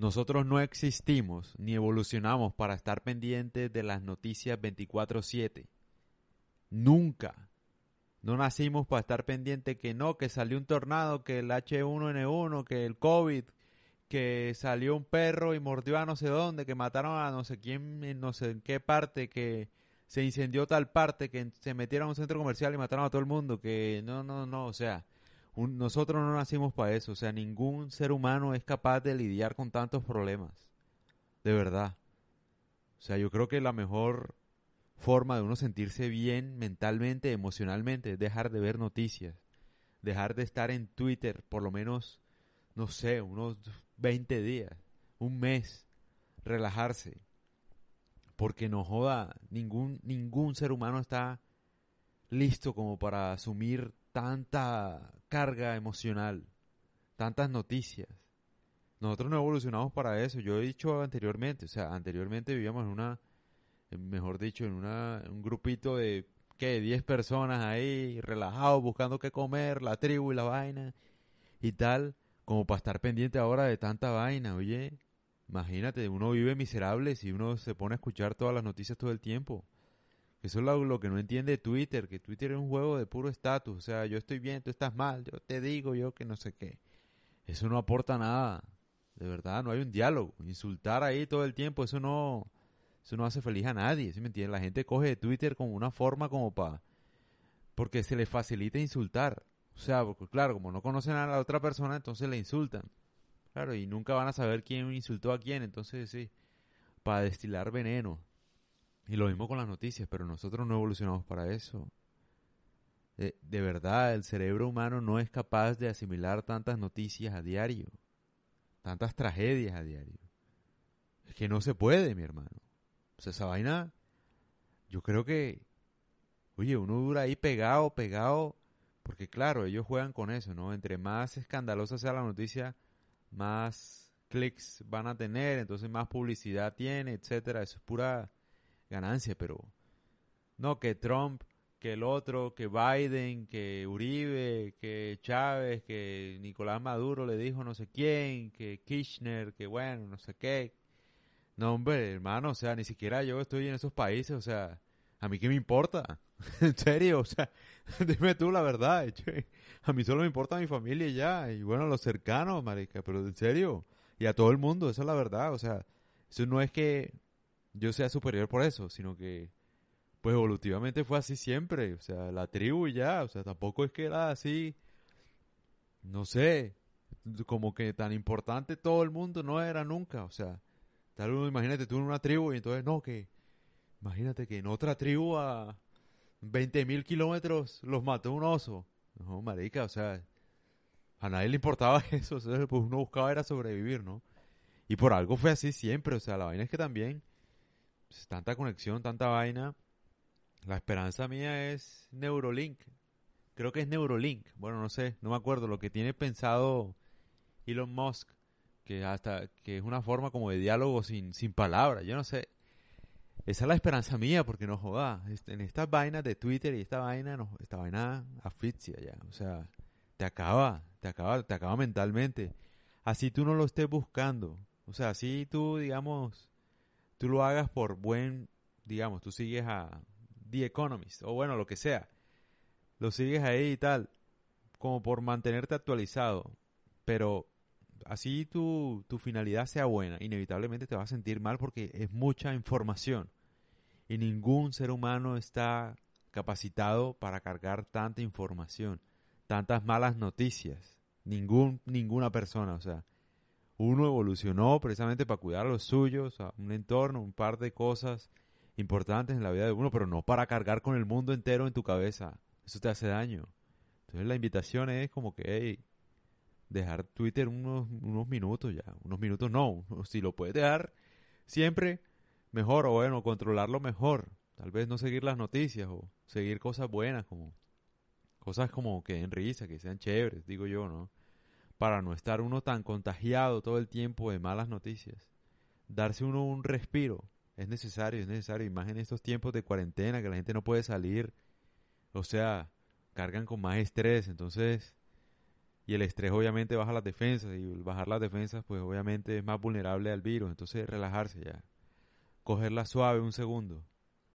Nosotros no existimos ni evolucionamos para estar pendientes de las noticias 24/7. Nunca. No nacimos para estar pendientes que no, que salió un tornado, que el H1N1, que el COVID, que salió un perro y mordió a no sé dónde, que mataron a no sé quién en no sé en qué parte, que se incendió tal parte, que se metieron a un centro comercial y mataron a todo el mundo, que no, no, no, o sea, nosotros no nacimos para eso, o sea, ningún ser humano es capaz de lidiar con tantos problemas, de verdad. O sea, yo creo que la mejor forma de uno sentirse bien mentalmente, emocionalmente, es dejar de ver noticias, dejar de estar en Twitter por lo menos, no sé, unos 20 días, un mes, relajarse. Porque no joda, ningún, ningún ser humano está listo como para asumir tanta carga emocional, tantas noticias. Nosotros no evolucionamos para eso. Yo he dicho anteriormente, o sea, anteriormente vivíamos en una mejor dicho, en una, un grupito de, ¿qué? 10 personas ahí, relajados, buscando qué comer, la tribu y la vaina y tal, como para estar pendiente ahora de tanta vaina, oye. Imagínate, uno vive miserable si uno se pone a escuchar todas las noticias todo el tiempo. Eso es lo, que no entiende Twitter, que Twitter es un juego de puro estatus. O sea, yo estoy bien, tú estás mal, yo te digo, yo que no sé qué. Eso no aporta nada. De verdad, no hay un diálogo. Insultar ahí todo el tiempo, eso no, eso no hace feliz a nadie, ¿sí me entiendes? La gente coge Twitter como una forma como para... Porque se le facilita insultar. O sea, porque claro, como no conocen a la otra persona, entonces le insultan. Claro, y nunca van a saber quién insultó a quién, entonces sí, para destilar veneno. Y lo mismo con las noticias, pero nosotros no evolucionamos para eso. De, de, verdad, el cerebro humano no es capaz de asimilar tantas noticias a diario, tantas tragedias a diario. Es que no se puede, mi hermano. O sea, esa vaina, yo creo que, oye, uno dura ahí pegado, pegado, porque claro, ellos juegan con eso, ¿no? Entre más escandalosa sea la noticia, más clics van a tener, entonces más publicidad tiene, etcétera. Eso es pura ganancia, pero no que Trump, que el otro, que Biden, que Uribe, que Chávez, que Nicolás Maduro le dijo no sé quién, que Kirchner, que bueno, no sé qué, no, hombre, hermano, o sea, ni siquiera yo estoy en esos países, o sea, ¿a mí qué me importa? en serio, o sea, dime tú la verdad, a mí solo me importa mi familia y ya, y bueno, los cercanos, marica, pero en serio, y a todo el mundo, eso es la verdad, o sea, eso no es que yo sea superior por eso, sino que, pues evolutivamente fue así siempre, o sea, la tribu y ya, o sea, tampoco es que era así, no sé, como que tan importante todo el mundo no era nunca, o sea, Tal vez, imagínate tú en una tribu y entonces no, que imagínate que en otra tribu a 20 mil kilómetros los mató un oso. No, marica, o sea, a nadie le importaba eso, o sea, pues uno buscaba era sobrevivir, ¿no? Y por algo fue así siempre, o sea, la vaina es que también, pues, tanta conexión, tanta vaina, la esperanza mía es Neurolink. Creo que es Neurolink, bueno, no sé, no me acuerdo, lo que tiene pensado Elon Musk que hasta que es una forma como de diálogo sin, sin palabras, yo no sé. Esa es la esperanza mía, porque no joda, en estas vainas de Twitter y esta vaina, no, esta vaina asfixia ya, o sea, te acaba, te acaba, te acaba mentalmente. Así tú no lo estés buscando, o sea, así tú, digamos, tú lo hagas por buen, digamos, tú sigues a The Economist, o bueno, lo que sea, lo sigues ahí y tal, como por mantenerte actualizado, pero así tu, tu finalidad sea buena, inevitablemente te vas a sentir mal porque es mucha información. Y ningún ser humano está capacitado para cargar tanta información, tantas malas noticias. Ningún, ninguna persona, o sea, uno evolucionó precisamente para cuidar los suyos, a un entorno, un par de cosas importantes en la vida de uno, pero no para cargar con el mundo entero en tu cabeza. Eso te hace daño. Entonces la invitación es como que, hey, dejar Twitter unos, unos minutos ya. Unos minutos no. Si lo puedes dejar siempre, mejor. O bueno, controlarlo mejor. Tal vez no seguir las noticias o seguir cosas buenas como cosas como que den risa, que sean chéveres, digo yo, ¿no? Para no estar uno tan contagiado todo el tiempo de malas noticias. Darse uno un respiro. Es necesario, es necesario. Y más en estos tiempos de cuarentena que la gente no puede salir. O sea, cargan con más estrés. Entonces, y el estrés obviamente baja las defensas y bajar las defensas pues obviamente es más vulnerable al virus, entonces relajarse ya, cogerla suave un segundo.